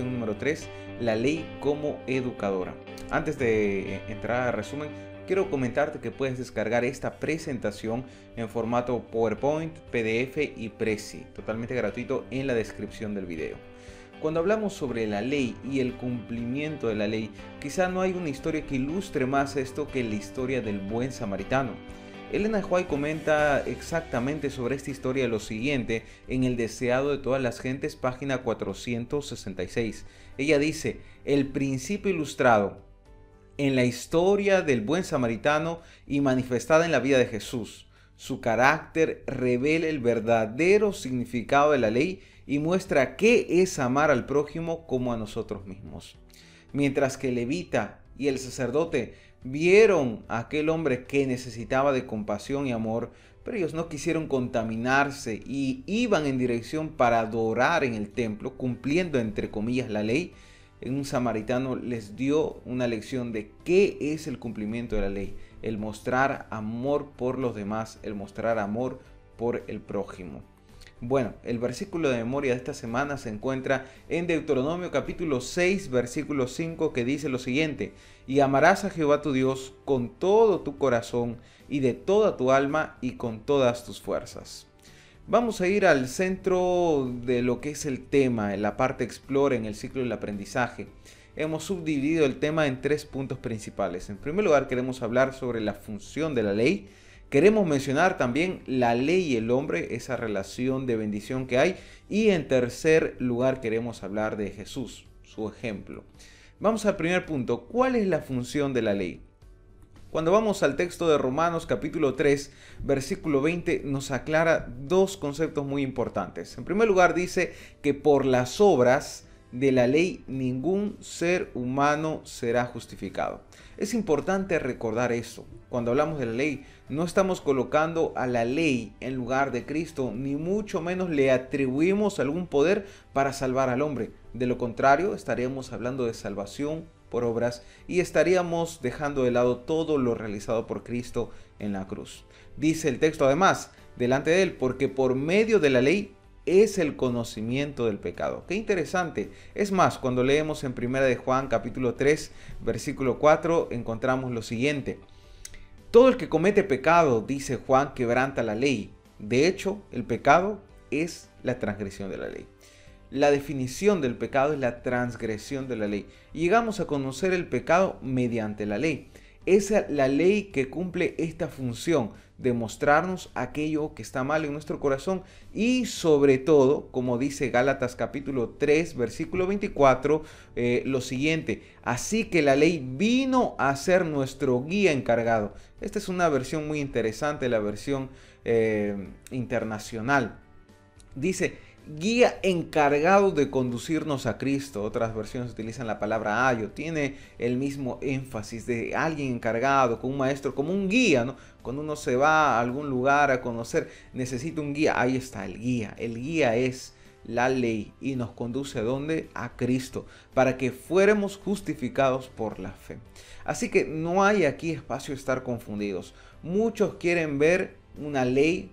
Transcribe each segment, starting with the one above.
número 3, la ley como educadora. Antes de entrar al resumen, quiero comentarte que puedes descargar esta presentación en formato PowerPoint, PDF y Prezi, totalmente gratuito en la descripción del video. Cuando hablamos sobre la ley y el cumplimiento de la ley, quizá no hay una historia que ilustre más esto que la historia del buen samaritano. Elena White comenta exactamente sobre esta historia lo siguiente en El deseado de todas las gentes, página 466. Ella dice, el principio ilustrado en la historia del buen samaritano y manifestada en la vida de Jesús. Su carácter revela el verdadero significado de la ley y muestra qué es amar al prójimo como a nosotros mismos. Mientras que Levita y el sacerdote vieron a aquel hombre que necesitaba de compasión y amor, pero ellos no quisieron contaminarse y iban en dirección para adorar en el templo, cumpliendo entre comillas la ley. Un samaritano les dio una lección de qué es el cumplimiento de la ley, el mostrar amor por los demás, el mostrar amor por el prójimo. Bueno, el versículo de memoria de esta semana se encuentra en Deuteronomio capítulo 6, versículo 5, que dice lo siguiente, y amarás a Jehová tu Dios con todo tu corazón y de toda tu alma y con todas tus fuerzas. Vamos a ir al centro de lo que es el tema, en la parte explora en el ciclo del aprendizaje. Hemos subdividido el tema en tres puntos principales. En primer lugar, queremos hablar sobre la función de la ley. Queremos mencionar también la ley y el hombre, esa relación de bendición que hay. Y en tercer lugar queremos hablar de Jesús, su ejemplo. Vamos al primer punto. ¿Cuál es la función de la ley? Cuando vamos al texto de Romanos capítulo 3, versículo 20, nos aclara dos conceptos muy importantes. En primer lugar dice que por las obras de la ley ningún ser humano será justificado. Es importante recordar eso. Cuando hablamos de la ley, no estamos colocando a la ley en lugar de Cristo, ni mucho menos le atribuimos algún poder para salvar al hombre. De lo contrario, estaríamos hablando de salvación por obras y estaríamos dejando de lado todo lo realizado por Cristo en la cruz. Dice el texto además, delante de él, porque por medio de la ley es el conocimiento del pecado. Qué interesante. Es más, cuando leemos en 1 de Juan capítulo 3, versículo 4, encontramos lo siguiente. Todo el que comete pecado, dice Juan, quebranta la ley. De hecho, el pecado es la transgresión de la ley. La definición del pecado es la transgresión de la ley. Llegamos a conocer el pecado mediante la ley. Es la ley que cumple esta función de mostrarnos aquello que está mal en nuestro corazón y sobre todo, como dice Gálatas capítulo 3 versículo 24, eh, lo siguiente, así que la ley vino a ser nuestro guía encargado. Esta es una versión muy interesante, la versión eh, internacional. Dice, guía encargado de conducirnos a Cristo. Otras versiones utilizan la palabra ayo. Tiene el mismo énfasis de alguien encargado, con un maestro, como un guía, ¿no? Cuando uno se va a algún lugar a conocer, necesita un guía. Ahí está el guía. El guía es la ley y nos conduce a dónde? A Cristo, para que fuéramos justificados por la fe. Así que no hay aquí espacio estar confundidos. Muchos quieren ver una ley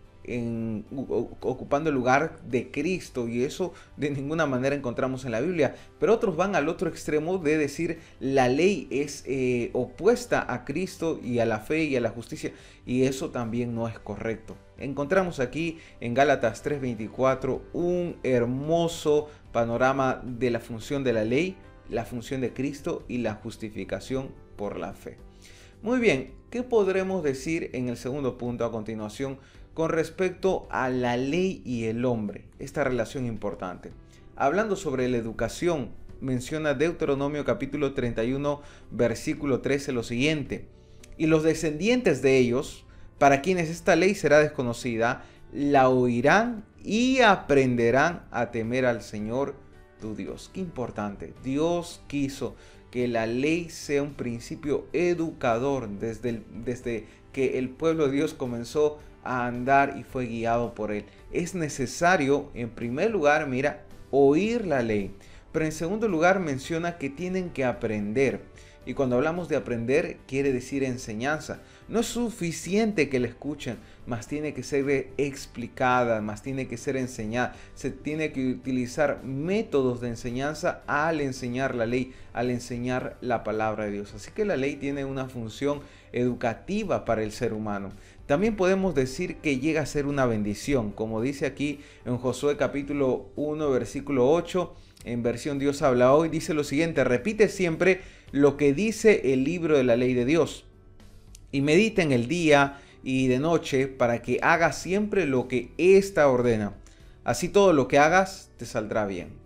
ocupando el lugar de Cristo y eso de ninguna manera encontramos en la Biblia. Pero otros van al otro extremo de decir la ley es eh, opuesta a Cristo y a la fe y a la justicia y eso también no es correcto. Encontramos aquí en Gálatas 3:24 un hermoso panorama de la función de la ley, la función de Cristo y la justificación por la fe. Muy bien, ¿qué podremos decir en el segundo punto a continuación con respecto a la ley y el hombre, esta relación importante. Hablando sobre la educación, menciona Deuteronomio capítulo 31, versículo 13 lo siguiente, y los descendientes de ellos, para quienes esta ley será desconocida, la oirán y aprenderán a temer al Señor tu Dios. Qué importante. Dios quiso que la ley sea un principio educador desde, desde que el pueblo de Dios comenzó a andar y fue guiado por él. Es necesario, en primer lugar, mira, oír la ley. Pero en segundo lugar menciona que tienen que aprender. Y cuando hablamos de aprender, quiere decir enseñanza. No es suficiente que la escuchen, más tiene que ser explicada, más tiene que ser enseñada. Se tiene que utilizar métodos de enseñanza al enseñar la ley, al enseñar la palabra de Dios. Así que la ley tiene una función educativa para el ser humano. También podemos decir que llega a ser una bendición, como dice aquí en Josué capítulo 1, versículo 8, en versión Dios habla hoy, dice lo siguiente, repite siempre lo que dice el libro de la ley de Dios y medita en el día y de noche para que hagas siempre lo que ésta ordena. Así todo lo que hagas te saldrá bien.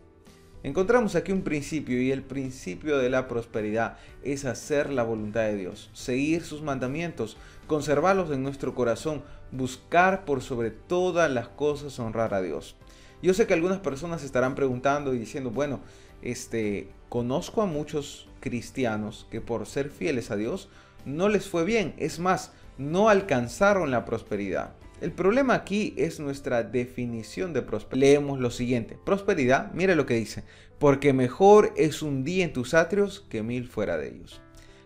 Encontramos aquí un principio y el principio de la prosperidad es hacer la voluntad de Dios, seguir sus mandamientos, conservarlos en nuestro corazón, buscar por sobre todas las cosas honrar a Dios. Yo sé que algunas personas estarán preguntando y diciendo, bueno, este, conozco a muchos cristianos que por ser fieles a Dios no les fue bien, es más, no alcanzaron la prosperidad. El problema aquí es nuestra definición de prosperidad. Leemos lo siguiente. Prosperidad, mire lo que dice. Porque mejor es un día en tus atrios que mil fuera de ellos.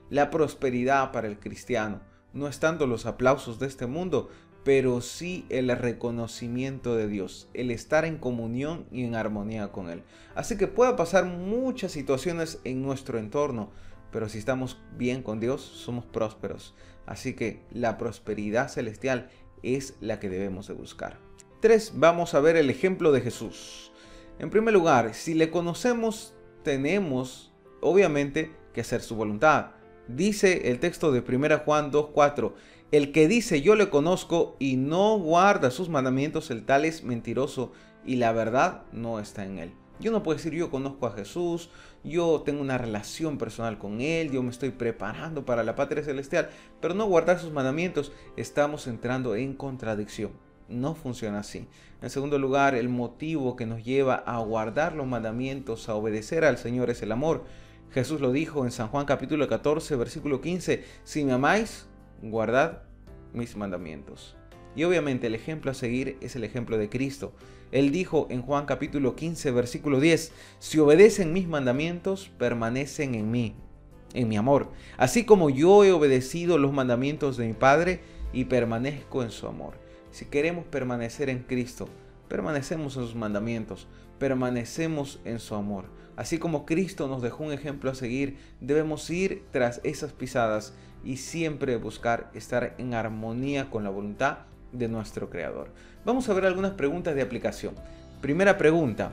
La prosperidad para el cristiano no es tanto los aplausos de este mundo, pero sí el reconocimiento de Dios, el estar en comunión y en armonía con Él. Así que puede pasar muchas situaciones en nuestro entorno, pero si estamos bien con Dios, somos prósperos. Así que la prosperidad celestial es la que debemos de buscar. 3. Vamos a ver el ejemplo de Jesús. En primer lugar, si le conocemos, tenemos obviamente que hacer su voluntad. Dice el texto de 1 Juan 2.4, el que dice yo le conozco y no guarda sus mandamientos, el tal es mentiroso y la verdad no está en él. Yo no puedo decir yo conozco a Jesús, yo tengo una relación personal con Él, yo me estoy preparando para la patria celestial, pero no guardar sus mandamientos, estamos entrando en contradicción. No funciona así. En segundo lugar, el motivo que nos lleva a guardar los mandamientos, a obedecer al Señor es el amor. Jesús lo dijo en San Juan capítulo 14, versículo 15, si me amáis, guardad mis mandamientos. Y obviamente el ejemplo a seguir es el ejemplo de Cristo. Él dijo en Juan capítulo 15, versículo 10, si obedecen mis mandamientos, permanecen en mí, en mi amor, así como yo he obedecido los mandamientos de mi Padre y permanezco en su amor. Si queremos permanecer en Cristo, permanecemos en sus mandamientos, permanecemos en su amor. Así como Cristo nos dejó un ejemplo a seguir, debemos ir tras esas pisadas y siempre buscar estar en armonía con la voluntad de nuestro Creador. Vamos a ver algunas preguntas de aplicación. Primera pregunta,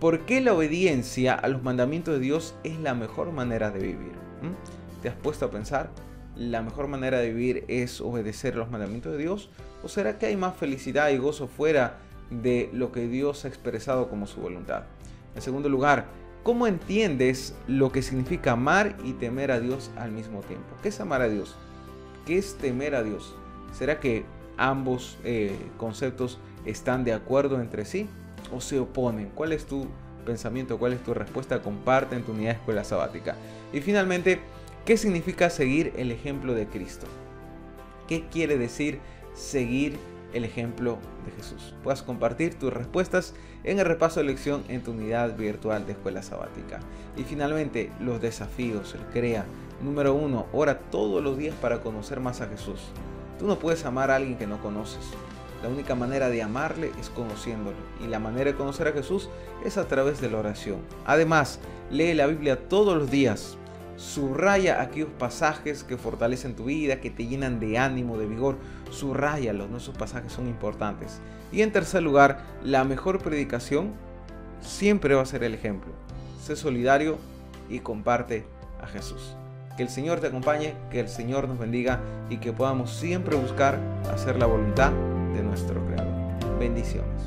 ¿por qué la obediencia a los mandamientos de Dios es la mejor manera de vivir? ¿Mm? ¿Te has puesto a pensar? ¿La mejor manera de vivir es obedecer los mandamientos de Dios? ¿O será que hay más felicidad y gozo fuera de lo que Dios ha expresado como su voluntad? En segundo lugar, ¿cómo entiendes lo que significa amar y temer a Dios al mismo tiempo? ¿Qué es amar a Dios? ¿Qué es temer a Dios? ¿Será que ambos eh, conceptos están de acuerdo entre sí o se oponen? ¿Cuál es tu pensamiento? ¿Cuál es tu respuesta? Comparte en tu unidad de escuela sabática. Y finalmente, ¿qué significa seguir el ejemplo de Cristo? ¿Qué quiere decir seguir el ejemplo de Jesús? Puedes compartir tus respuestas en el repaso de lección en tu unidad virtual de escuela sabática. Y finalmente, los desafíos, el CREA. Número uno, ora todos los días para conocer más a Jesús. Tú no puedes amar a alguien que no conoces. La única manera de amarle es conociéndolo. Y la manera de conocer a Jesús es a través de la oración. Además, lee la Biblia todos los días. Subraya aquellos pasajes que fortalecen tu vida, que te llenan de ánimo, de vigor. Subrayalos, ¿no? esos pasajes son importantes. Y en tercer lugar, la mejor predicación siempre va a ser el ejemplo. Sé solidario y comparte a Jesús. Que el Señor te acompañe, que el Señor nos bendiga y que podamos siempre buscar hacer la voluntad de nuestro Creador. Bendiciones.